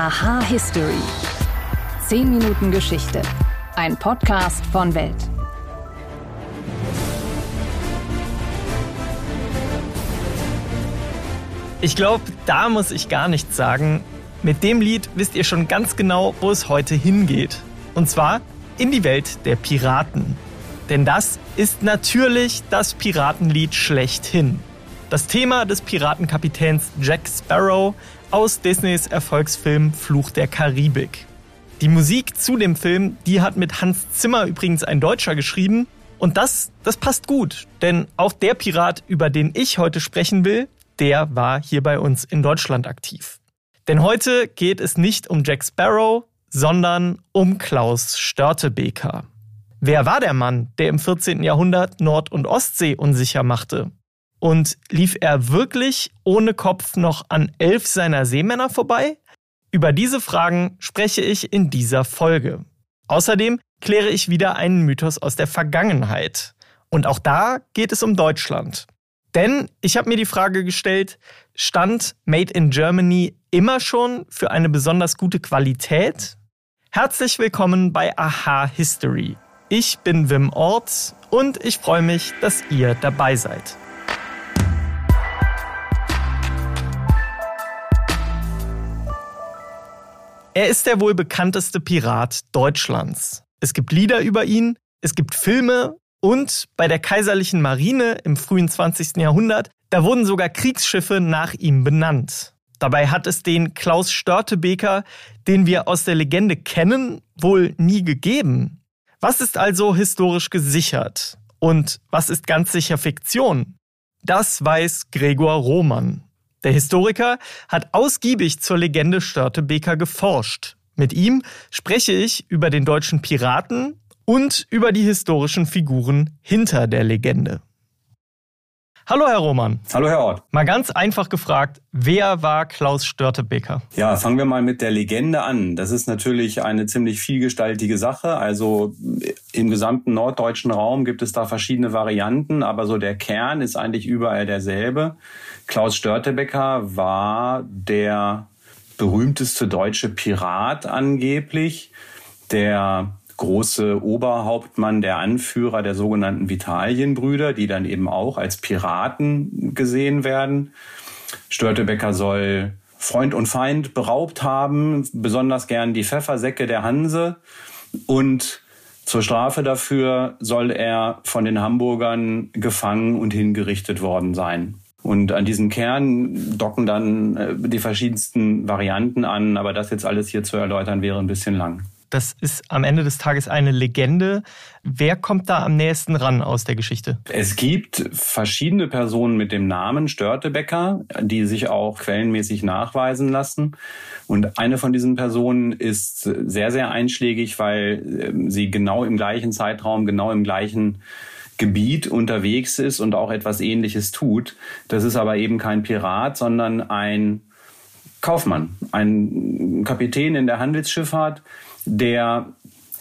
Aha History. 10 Minuten Geschichte. Ein Podcast von Welt. Ich glaube, da muss ich gar nichts sagen. Mit dem Lied wisst ihr schon ganz genau, wo es heute hingeht. Und zwar in die Welt der Piraten. Denn das ist natürlich das Piratenlied schlechthin. Das Thema des Piratenkapitäns Jack Sparrow aus Disneys Erfolgsfilm Fluch der Karibik. Die Musik zu dem Film, die hat mit Hans Zimmer übrigens ein Deutscher geschrieben. Und das, das passt gut, denn auch der Pirat, über den ich heute sprechen will, der war hier bei uns in Deutschland aktiv. Denn heute geht es nicht um Jack Sparrow, sondern um Klaus Störtebeker. Wer war der Mann, der im 14. Jahrhundert Nord- und Ostsee unsicher machte? Und lief er wirklich ohne Kopf noch an elf seiner Seemänner vorbei? Über diese Fragen spreche ich in dieser Folge. Außerdem kläre ich wieder einen Mythos aus der Vergangenheit. Und auch da geht es um Deutschland. Denn ich habe mir die Frage gestellt, stand Made in Germany immer schon für eine besonders gute Qualität? Herzlich willkommen bei Aha History. Ich bin Wim Ort und ich freue mich, dass ihr dabei seid. Er ist der wohl bekannteste Pirat Deutschlands. Es gibt Lieder über ihn, es gibt Filme und bei der kaiserlichen Marine im frühen 20. Jahrhundert, da wurden sogar Kriegsschiffe nach ihm benannt. Dabei hat es den Klaus Störtebeker, den wir aus der Legende kennen, wohl nie gegeben. Was ist also historisch gesichert? Und was ist ganz sicher Fiktion? Das weiß Gregor Roman. Der Historiker hat ausgiebig zur Legende Störtebeker geforscht. Mit ihm spreche ich über den deutschen Piraten und über die historischen Figuren hinter der Legende. Hallo, Herr Roman. Hallo, Herr Ort. Mal ganz einfach gefragt, wer war Klaus Störtebeker? Ja, fangen wir mal mit der Legende an. Das ist natürlich eine ziemlich vielgestaltige Sache. Also im gesamten norddeutschen Raum gibt es da verschiedene Varianten, aber so der Kern ist eigentlich überall derselbe. Klaus Störtebeker war der berühmteste deutsche Pirat angeblich, der große Oberhauptmann, der Anführer der sogenannten Vitalienbrüder, die dann eben auch als Piraten gesehen werden. Störtebecker soll Freund und Feind beraubt haben, besonders gern die Pfeffersäcke der Hanse. Und zur Strafe dafür soll er von den Hamburgern gefangen und hingerichtet worden sein. Und an diesem Kern docken dann äh, die verschiedensten Varianten an, aber das jetzt alles hier zu erläutern wäre ein bisschen lang. Das ist am Ende des Tages eine Legende. Wer kommt da am nächsten ran aus der Geschichte? Es gibt verschiedene Personen mit dem Namen Störtebecker, die sich auch quellenmäßig nachweisen lassen. Und eine von diesen Personen ist sehr, sehr einschlägig, weil ähm, sie genau im gleichen Zeitraum, genau im gleichen Gebiet unterwegs ist und auch etwas Ähnliches tut. Das ist aber eben kein Pirat, sondern ein Kaufmann, ein Kapitän in der Handelsschifffahrt, der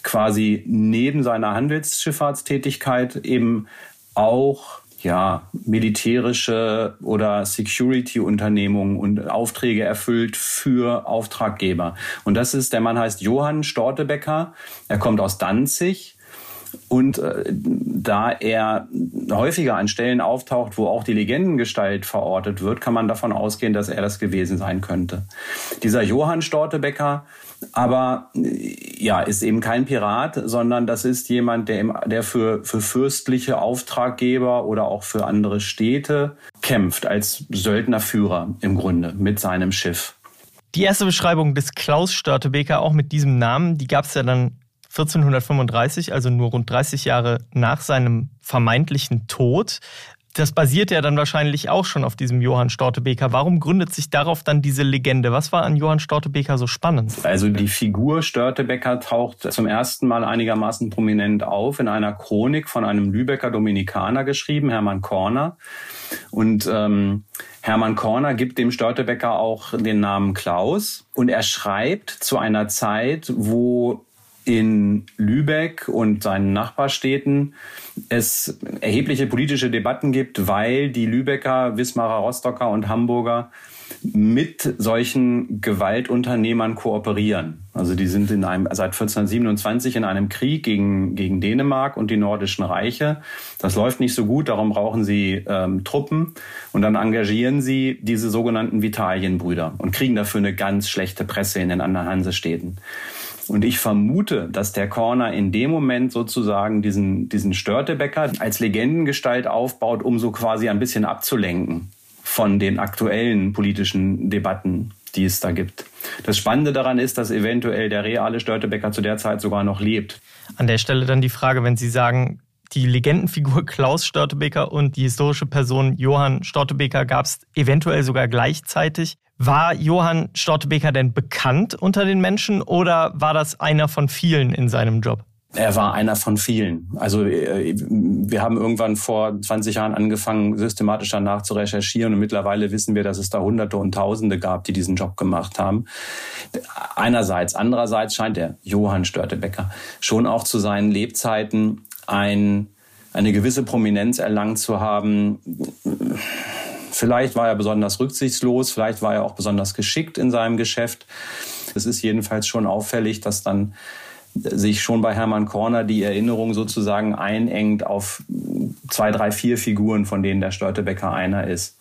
quasi neben seiner Handelsschifffahrtstätigkeit eben auch ja, militärische oder Security-Unternehmungen und Aufträge erfüllt für Auftraggeber. Und das ist, der Mann heißt Johann Stortebecker. Er kommt aus Danzig und äh, da er häufiger an Stellen auftaucht, wo auch die Legendengestalt verortet wird, kann man davon ausgehen, dass er das gewesen sein könnte. Dieser Johann Stortebecker aber ja, ist eben kein Pirat, sondern das ist jemand, der, im, der für, für fürstliche Auftraggeber oder auch für andere Städte kämpft, als Söldnerführer im Grunde mit seinem Schiff. Die erste Beschreibung des Klaus Störtebeker, auch mit diesem Namen, die gab es ja dann 1435, also nur rund 30 Jahre nach seinem vermeintlichen Tod. Das basiert ja dann wahrscheinlich auch schon auf diesem Johann Stortebeker. Warum gründet sich darauf dann diese Legende? Was war an Johann Stortebeker so spannend? Also die Figur Störtebeker taucht zum ersten Mal einigermaßen prominent auf in einer Chronik von einem Lübecker Dominikaner geschrieben, Hermann Korner. Und ähm, Hermann Korner gibt dem Störtebecker auch den Namen Klaus. Und er schreibt zu einer Zeit, wo in Lübeck und seinen Nachbarstädten es erhebliche politische Debatten gibt, weil die Lübecker, Wismarer, Rostocker und Hamburger mit solchen Gewaltunternehmern kooperieren. Also die sind in einem, seit 1427 in einem Krieg gegen, gegen Dänemark und die nordischen Reiche. Das läuft nicht so gut, darum brauchen sie ähm, Truppen und dann engagieren sie diese sogenannten Vitalienbrüder und kriegen dafür eine ganz schlechte Presse in den anderen Hansestädten. Und ich vermute, dass der Corner in dem Moment sozusagen diesen, diesen Störtebecker als Legendengestalt aufbaut, um so quasi ein bisschen abzulenken von den aktuellen politischen Debatten, die es da gibt. Das Spannende daran ist, dass eventuell der reale Störtebecker zu der Zeit sogar noch lebt. An der Stelle dann die Frage, wenn Sie sagen, die Legendenfigur Klaus Störtebeker und die historische Person Johann Störtebeker gab es eventuell sogar gleichzeitig. War Johann Störtebeker denn bekannt unter den Menschen oder war das einer von vielen in seinem Job? Er war einer von vielen. Also äh, wir haben irgendwann vor 20 Jahren angefangen, systematisch danach zu recherchieren und mittlerweile wissen wir, dass es da Hunderte und Tausende gab, die diesen Job gemacht haben. Einerseits. Andererseits scheint der Johann Störtebecker schon auch zu seinen Lebzeiten ein, eine gewisse Prominenz erlangt zu haben. Vielleicht war er besonders rücksichtslos, vielleicht war er auch besonders geschickt in seinem Geschäft. Es ist jedenfalls schon auffällig, dass dann sich schon bei Hermann Korner die Erinnerung sozusagen einengt auf zwei, drei, vier Figuren, von denen der Störtebecker einer ist.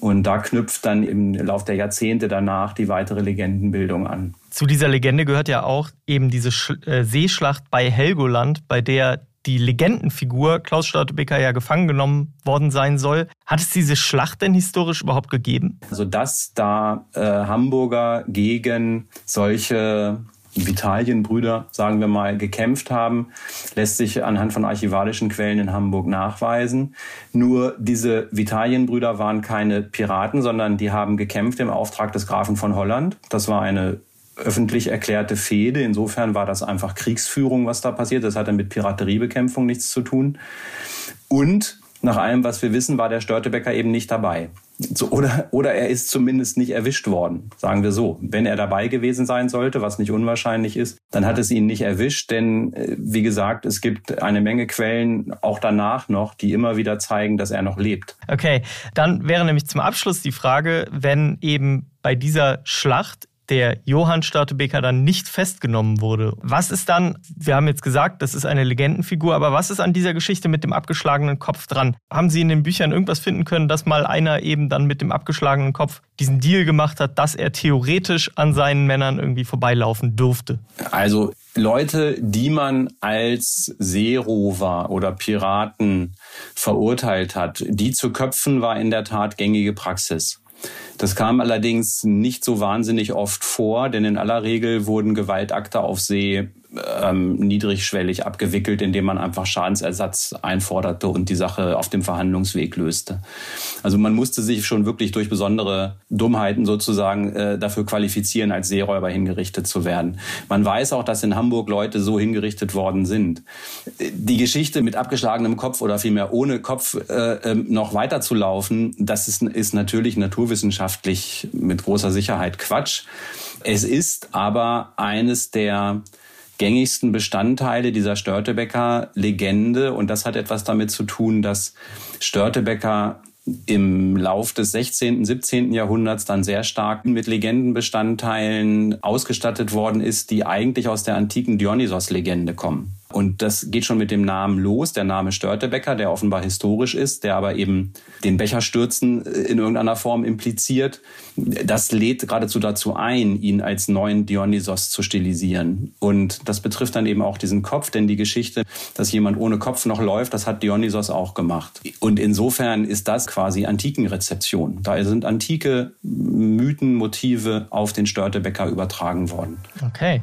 Und da knüpft dann im Lauf der Jahrzehnte danach die weitere Legendenbildung an. Zu dieser Legende gehört ja auch eben diese Sch äh, Seeschlacht bei Helgoland, bei der die Legendenfigur Klaus Störtebeker ja gefangen genommen worden sein soll. Hat es diese Schlacht denn historisch überhaupt gegeben? Also dass da äh, Hamburger gegen solche Vitalienbrüder, sagen wir mal, gekämpft haben, lässt sich anhand von archivalischen Quellen in Hamburg nachweisen. Nur diese Vitalienbrüder waren keine Piraten, sondern die haben gekämpft im Auftrag des Grafen von Holland. Das war eine öffentlich erklärte Fehde. Insofern war das einfach Kriegsführung, was da passiert. Das hatte mit Pirateriebekämpfung nichts zu tun. Und nach allem, was wir wissen, war der Störtebecker eben nicht dabei. So, oder, oder er ist zumindest nicht erwischt worden, sagen wir so. Wenn er dabei gewesen sein sollte, was nicht unwahrscheinlich ist, dann hat es ihn nicht erwischt, denn äh, wie gesagt, es gibt eine Menge Quellen auch danach noch, die immer wieder zeigen, dass er noch lebt. Okay, dann wäre nämlich zum Abschluss die Frage, wenn eben bei dieser Schlacht der Johann Störtebeker dann nicht festgenommen wurde. Was ist dann, wir haben jetzt gesagt, das ist eine Legendenfigur, aber was ist an dieser Geschichte mit dem abgeschlagenen Kopf dran? Haben Sie in den Büchern irgendwas finden können, dass mal einer eben dann mit dem abgeschlagenen Kopf diesen Deal gemacht hat, dass er theoretisch an seinen Männern irgendwie vorbeilaufen durfte? Also Leute, die man als Seerover oder Piraten verurteilt hat, die zu köpfen war in der Tat gängige Praxis. Das kam allerdings nicht so wahnsinnig oft vor, denn in aller Regel wurden Gewaltakte auf See ähm, niedrigschwellig abgewickelt, indem man einfach Schadensersatz einforderte und die Sache auf dem Verhandlungsweg löste. Also man musste sich schon wirklich durch besondere Dummheiten sozusagen äh, dafür qualifizieren, als Seeräuber hingerichtet zu werden. Man weiß auch, dass in Hamburg Leute so hingerichtet worden sind. Die Geschichte mit abgeschlagenem Kopf oder vielmehr ohne Kopf äh, ähm, noch weiterzulaufen, das ist, ist natürlich naturwissenschaftlich mit großer Sicherheit Quatsch. Es ist aber eines der gängigsten Bestandteile dieser Störtebeker-Legende. Und das hat etwas damit zu tun, dass Störtebeker im Lauf des 16., 17. Jahrhunderts dann sehr stark mit Legendenbestandteilen ausgestattet worden ist, die eigentlich aus der antiken Dionysos-Legende kommen. Und das geht schon mit dem Namen los, der Name Störtebecker, der offenbar historisch ist, der aber eben den Becherstürzen äh, in irgendeiner Form impliziert. Das lädt geradezu dazu ein, ihn als neuen Dionysos zu stilisieren. Und das betrifft dann eben auch diesen Kopf, denn die Geschichte, dass jemand ohne Kopf noch läuft, das hat Dionysos auch gemacht. Und insofern ist das quasi Antikenrezeption. Da sind antike Mythen, Motive auf den Störtebecker übertragen worden. Okay.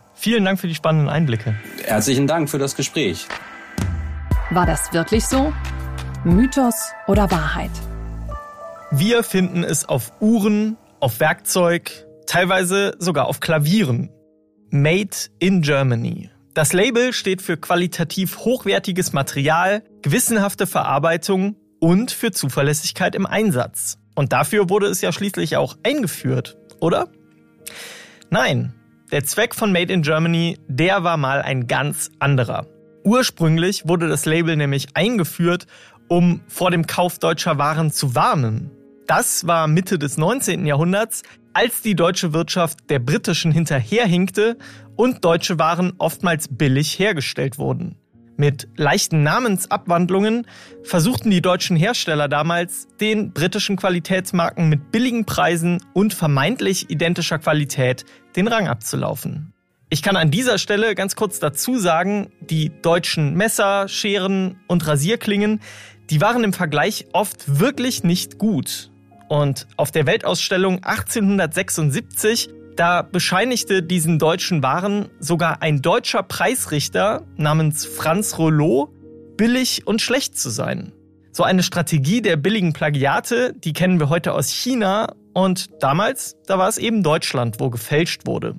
Vielen Dank für die spannenden Einblicke. Herzlichen Dank für das Gespräch. War das wirklich so? Mythos oder Wahrheit? Wir finden es auf Uhren, auf Werkzeug, teilweise sogar auf Klavieren. Made in Germany. Das Label steht für qualitativ hochwertiges Material, gewissenhafte Verarbeitung und für Zuverlässigkeit im Einsatz. Und dafür wurde es ja schließlich auch eingeführt, oder? Nein, der Zweck von Made in Germany, der war mal ein ganz anderer. Ursprünglich wurde das Label nämlich eingeführt, um vor dem Kauf deutscher Waren zu warnen. Das war Mitte des 19. Jahrhunderts, als die deutsche Wirtschaft der britischen hinterherhinkte und deutsche Waren oftmals billig hergestellt wurden. Mit leichten Namensabwandlungen versuchten die deutschen Hersteller damals, den britischen Qualitätsmarken mit billigen Preisen und vermeintlich identischer Qualität den Rang abzulaufen. Ich kann an dieser Stelle ganz kurz dazu sagen, die deutschen Messer, Scheren und Rasierklingen, die waren im Vergleich oft wirklich nicht gut. Und auf der Weltausstellung 1876, da bescheinigte diesen deutschen Waren sogar ein deutscher Preisrichter namens Franz Rollo, billig und schlecht zu sein. So eine Strategie der billigen Plagiate, die kennen wir heute aus China und damals, da war es eben Deutschland, wo gefälscht wurde.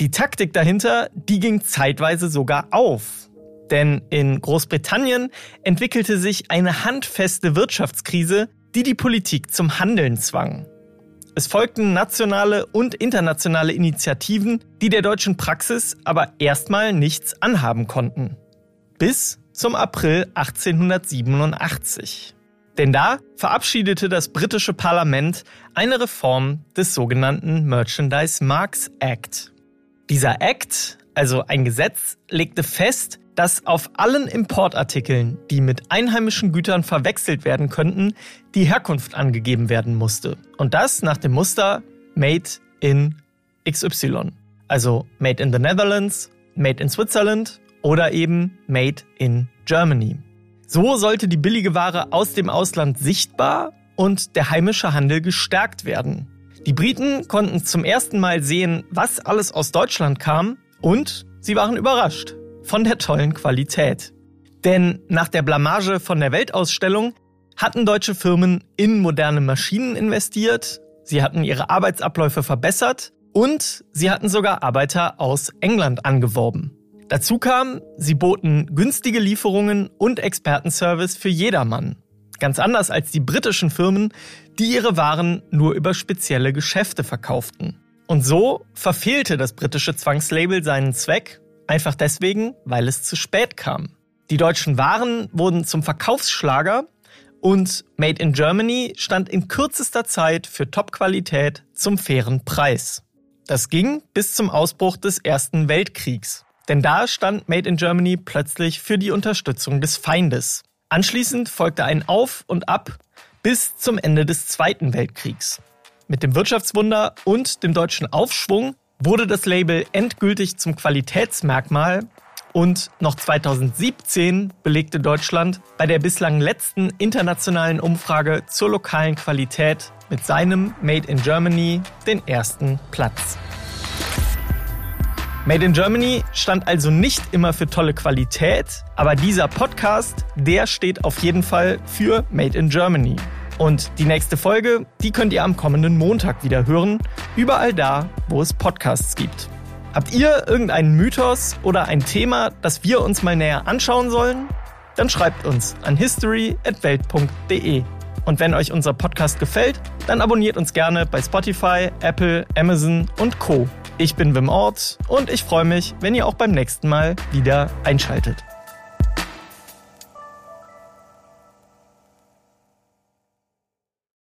Die Taktik dahinter, die ging zeitweise sogar auf. Denn in Großbritannien entwickelte sich eine handfeste Wirtschaftskrise, die die Politik zum Handeln zwang. Es folgten nationale und internationale Initiativen, die der deutschen Praxis aber erstmal nichts anhaben konnten. Bis zum April 1887. Denn da verabschiedete das britische Parlament eine Reform des sogenannten Merchandise Marks Act. Dieser Act, also ein Gesetz, legte fest, dass auf allen Importartikeln, die mit einheimischen Gütern verwechselt werden könnten, die Herkunft angegeben werden musste. Und das nach dem Muster Made in XY. Also Made in the Netherlands, Made in Switzerland oder eben Made in Germany. So sollte die billige Ware aus dem Ausland sichtbar und der heimische Handel gestärkt werden. Die Briten konnten zum ersten Mal sehen, was alles aus Deutschland kam und sie waren überrascht von der tollen Qualität. Denn nach der Blamage von der Weltausstellung hatten deutsche Firmen in moderne Maschinen investiert, sie hatten ihre Arbeitsabläufe verbessert und sie hatten sogar Arbeiter aus England angeworben. Dazu kam, sie boten günstige Lieferungen und Expertenservice für jedermann. Ganz anders als die britischen Firmen, die ihre Waren nur über spezielle Geschäfte verkauften. Und so verfehlte das britische Zwangslabel seinen Zweck Einfach deswegen, weil es zu spät kam. Die deutschen Waren wurden zum Verkaufsschlager und Made in Germany stand in kürzester Zeit für Topqualität zum fairen Preis. Das ging bis zum Ausbruch des Ersten Weltkriegs. Denn da stand Made in Germany plötzlich für die Unterstützung des Feindes. Anschließend folgte ein Auf und Ab bis zum Ende des Zweiten Weltkriegs. Mit dem Wirtschaftswunder und dem deutschen Aufschwung wurde das Label endgültig zum Qualitätsmerkmal und noch 2017 belegte Deutschland bei der bislang letzten internationalen Umfrage zur lokalen Qualität mit seinem Made in Germany den ersten Platz. Made in Germany stand also nicht immer für tolle Qualität, aber dieser Podcast, der steht auf jeden Fall für Made in Germany. Und die nächste Folge, die könnt ihr am kommenden Montag wieder hören, überall da, wo es Podcasts gibt. Habt ihr irgendeinen Mythos oder ein Thema, das wir uns mal näher anschauen sollen? Dann schreibt uns an history@welt.de. Und wenn euch unser Podcast gefällt, dann abonniert uns gerne bei Spotify, Apple, Amazon und Co. Ich bin Wim Ort und ich freue mich, wenn ihr auch beim nächsten Mal wieder einschaltet.